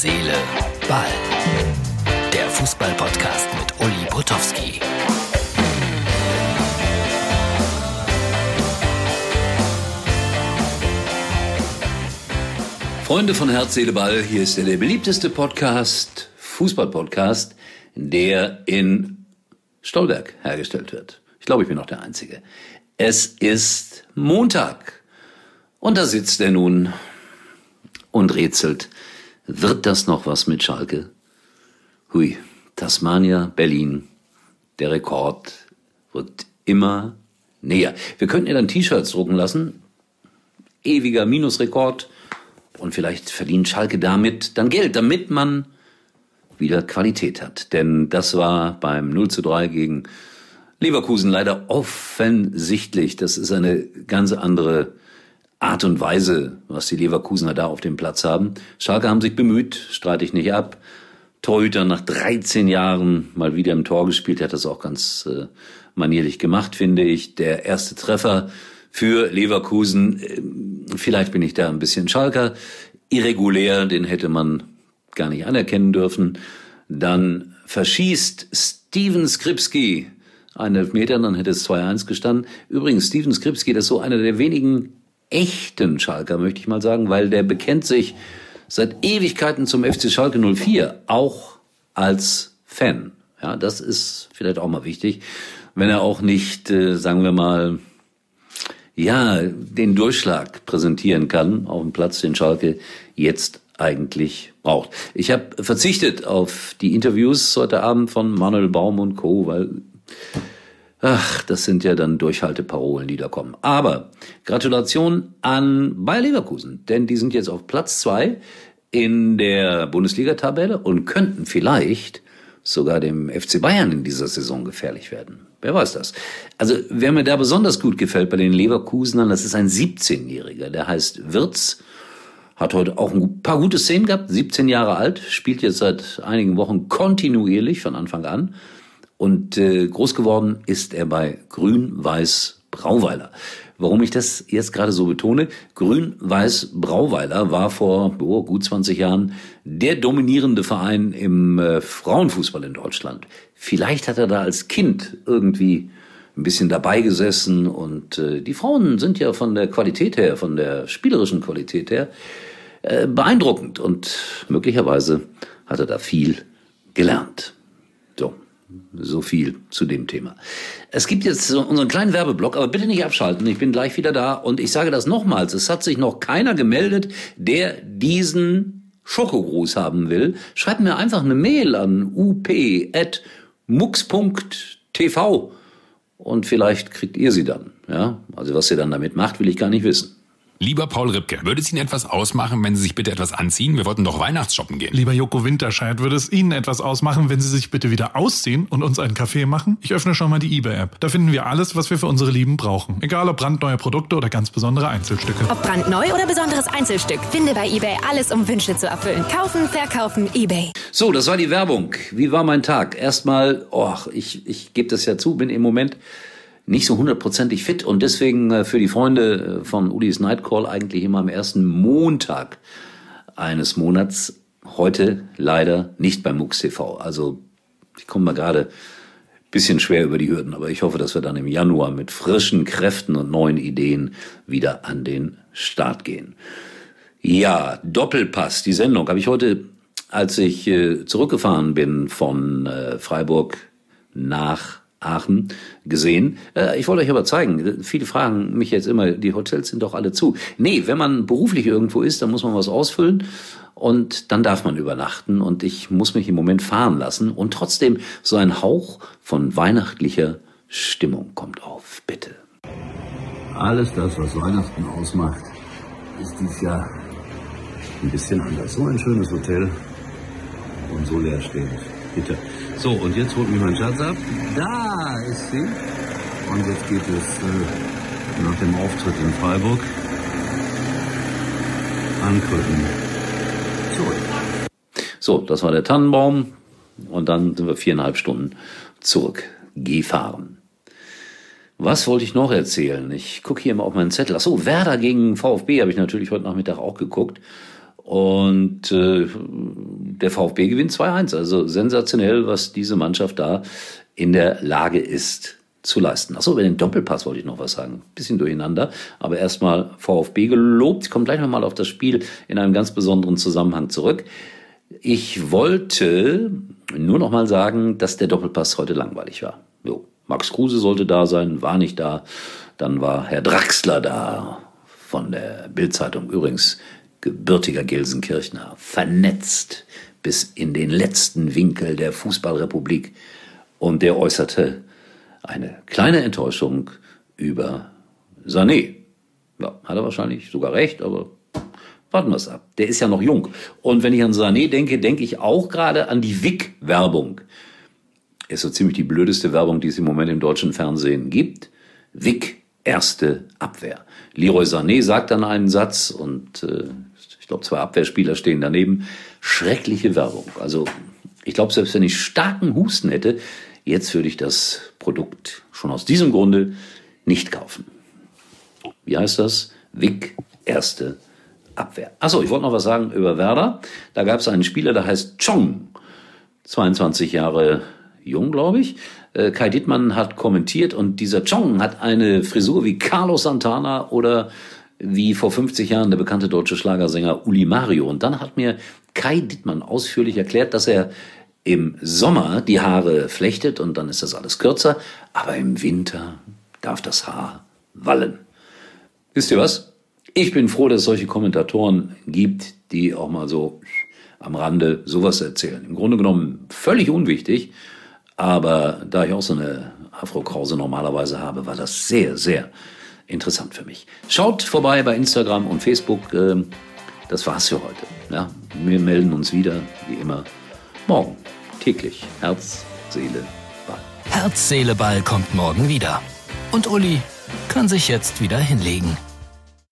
Seele, Ball. Der Fußball-Podcast mit Uli Potowski. Freunde von Herz, Seele, Ball, hier ist der, beliebteste Podcast, Fußball-Podcast, der in Stolberg hergestellt wird. Ich glaube, ich bin noch der Einzige. Es ist Montag und da sitzt er nun und rätselt. Wird das noch was mit Schalke? Hui, Tasmania, Berlin. Der Rekord rückt immer näher. Wir könnten ja dann T-Shirts drucken lassen. Ewiger Minusrekord. Und vielleicht verdient Schalke damit dann Geld, damit man wieder Qualität hat. Denn das war beim 0 zu 3 gegen Leverkusen leider offensichtlich. Das ist eine ganz andere Art und Weise, was die Leverkusener da auf dem Platz haben. Schalke haben sich bemüht, streite ich nicht ab. Torhüter nach 13 Jahren mal wieder im Tor gespielt, hat das auch ganz äh, manierlich gemacht, finde ich. Der erste Treffer für Leverkusen, äh, vielleicht bin ich da ein bisschen Schalker, irregulär, den hätte man gar nicht anerkennen dürfen. Dann verschießt Steven Skripski einen Elfmeter, dann hätte es 2-1 gestanden. Übrigens, Steven Skripski, das ist so einer der wenigen echten Schalker, möchte ich mal sagen, weil der bekennt sich seit Ewigkeiten zum FC Schalke 04, auch als Fan. Ja, das ist vielleicht auch mal wichtig, wenn er auch nicht, äh, sagen wir mal, ja, den Durchschlag präsentieren kann auf dem Platz, den Schalke jetzt eigentlich braucht. Ich habe verzichtet auf die Interviews heute Abend von Manuel Baum und Co., weil Ach, das sind ja dann Durchhalteparolen, die da kommen. Aber Gratulation an Bayer Leverkusen, denn die sind jetzt auf Platz zwei in der Bundesliga-Tabelle und könnten vielleicht sogar dem FC Bayern in dieser Saison gefährlich werden. Wer weiß das? Also, wer mir da besonders gut gefällt bei den Leverkusenern, das ist ein 17-Jähriger, der heißt Wirz, hat heute auch ein paar gute Szenen gehabt, 17 Jahre alt, spielt jetzt seit einigen Wochen kontinuierlich von Anfang an und äh, groß geworden ist er bei Grün-Weiß Brauweiler. Warum ich das jetzt gerade so betone, Grün-Weiß Brauweiler war vor oh, gut 20 Jahren der dominierende Verein im äh, Frauenfußball in Deutschland. Vielleicht hat er da als Kind irgendwie ein bisschen dabei gesessen und äh, die Frauen sind ja von der Qualität her, von der spielerischen Qualität her äh, beeindruckend und möglicherweise hat er da viel gelernt. So, viel zu dem Thema. Es gibt jetzt unseren kleinen Werbeblock, aber bitte nicht abschalten. Ich bin gleich wieder da und ich sage das nochmals. Es hat sich noch keiner gemeldet, der diesen Schokogruß haben will. Schreibt mir einfach eine Mail an up.mux.tv und vielleicht kriegt ihr sie dann. Ja, also was ihr dann damit macht, will ich gar nicht wissen. Lieber Paul Ripke, würde es Ihnen etwas ausmachen, wenn Sie sich bitte etwas anziehen? Wir wollten doch Weihnachtsshoppen gehen. Lieber Joko Winterscheid, würde es Ihnen etwas ausmachen, wenn Sie sich bitte wieder ausziehen und uns einen Kaffee machen? Ich öffne schon mal die eBay-App. Da finden wir alles, was wir für unsere Lieben brauchen. Egal ob brandneue Produkte oder ganz besondere Einzelstücke. Ob brandneu oder besonderes Einzelstück, finde bei eBay alles, um Wünsche zu erfüllen. Kaufen, verkaufen, eBay. So, das war die Werbung. Wie war mein Tag? Erstmal, oh, ich, ich gebe das ja zu, bin im Moment nicht so hundertprozentig fit und deswegen äh, für die Freunde äh, von Ulis Nightcall eigentlich immer am ersten Montag eines Monats. Heute leider nicht beim MUX TV. Also ich komme mal gerade bisschen schwer über die Hürden, aber ich hoffe, dass wir dann im Januar mit frischen Kräften und neuen Ideen wieder an den Start gehen. Ja, Doppelpass, die Sendung habe ich heute, als ich äh, zurückgefahren bin von Freiburg nach Aachen gesehen. Äh, ich wollte euch aber zeigen, viele fragen mich jetzt immer, die Hotels sind doch alle zu. Nee, wenn man beruflich irgendwo ist, dann muss man was ausfüllen und dann darf man übernachten und ich muss mich im Moment fahren lassen und trotzdem so ein Hauch von weihnachtlicher Stimmung kommt auf, bitte. Alles das, was Weihnachten ausmacht, ist dieses Jahr ein bisschen anders. So ein schönes Hotel und so leerstehend. Bitte. So, und jetzt holt mich mein Schatz ab. Da ist sie. Und jetzt geht es äh, nach dem Auftritt in Freiburg an zurück. So, das war der Tannenbaum. Und dann sind wir viereinhalb Stunden zurückgefahren. Was wollte ich noch erzählen? Ich gucke hier mal auf meinen Zettel. Ach so, Werder gegen VfB habe ich natürlich heute Nachmittag auch geguckt. Und äh, der VfB gewinnt 2-1. Also sensationell, was diese Mannschaft da in der Lage ist zu leisten. Achso, über den Doppelpass wollte ich noch was sagen. Bisschen durcheinander. Aber erstmal VfB gelobt. Ich komme gleich nochmal auf das Spiel in einem ganz besonderen Zusammenhang zurück. Ich wollte nur noch mal sagen, dass der Doppelpass heute langweilig war. Jo, Max Kruse sollte da sein, war nicht da. Dann war Herr Draxler da von der Bildzeitung übrigens gebürtiger Gelsenkirchner, vernetzt bis in den letzten Winkel der Fußballrepublik und der äußerte eine kleine Enttäuschung über Sané. Ja, hat er wahrscheinlich sogar recht, aber warten wir es ab. Der ist ja noch jung. Und wenn ich an Sané denke, denke ich auch gerade an die Wick-Werbung. Ist so ziemlich die blödeste Werbung, die es im Moment im deutschen Fernsehen gibt. Wick, erste Abwehr. Leroy Sané sagt dann einen Satz und äh, ich glaube, zwei Abwehrspieler stehen daneben. Schreckliche Werbung. Also ich glaube, selbst wenn ich starken Husten hätte, jetzt würde ich das Produkt schon aus diesem Grunde nicht kaufen. Wie heißt das? Wick, erste Abwehr. Achso, ich wollte noch was sagen über Werder. Da gab es einen Spieler, der heißt Chong. 22 Jahre jung, glaube ich. Äh, Kai Dittmann hat kommentiert und dieser Chong hat eine Frisur wie Carlos Santana oder wie vor 50 Jahren der bekannte deutsche Schlagersänger Uli Mario. Und dann hat mir Kai Dittmann ausführlich erklärt, dass er im Sommer die Haare flechtet und dann ist das alles kürzer, aber im Winter darf das Haar wallen. Wisst ihr was? Ich bin froh, dass es solche Kommentatoren gibt, die auch mal so am Rande sowas erzählen. Im Grunde genommen völlig unwichtig, aber da ich auch so eine Afro-Krause normalerweise habe, war das sehr, sehr interessant für mich. Schaut vorbei bei Instagram und Facebook. Ähm, das war's für heute. Ja, wir melden uns wieder, wie immer, morgen. Täglich. Herz, Seele, Ball. Herz, Seele, Ball kommt morgen wieder. Und Uli kann sich jetzt wieder hinlegen.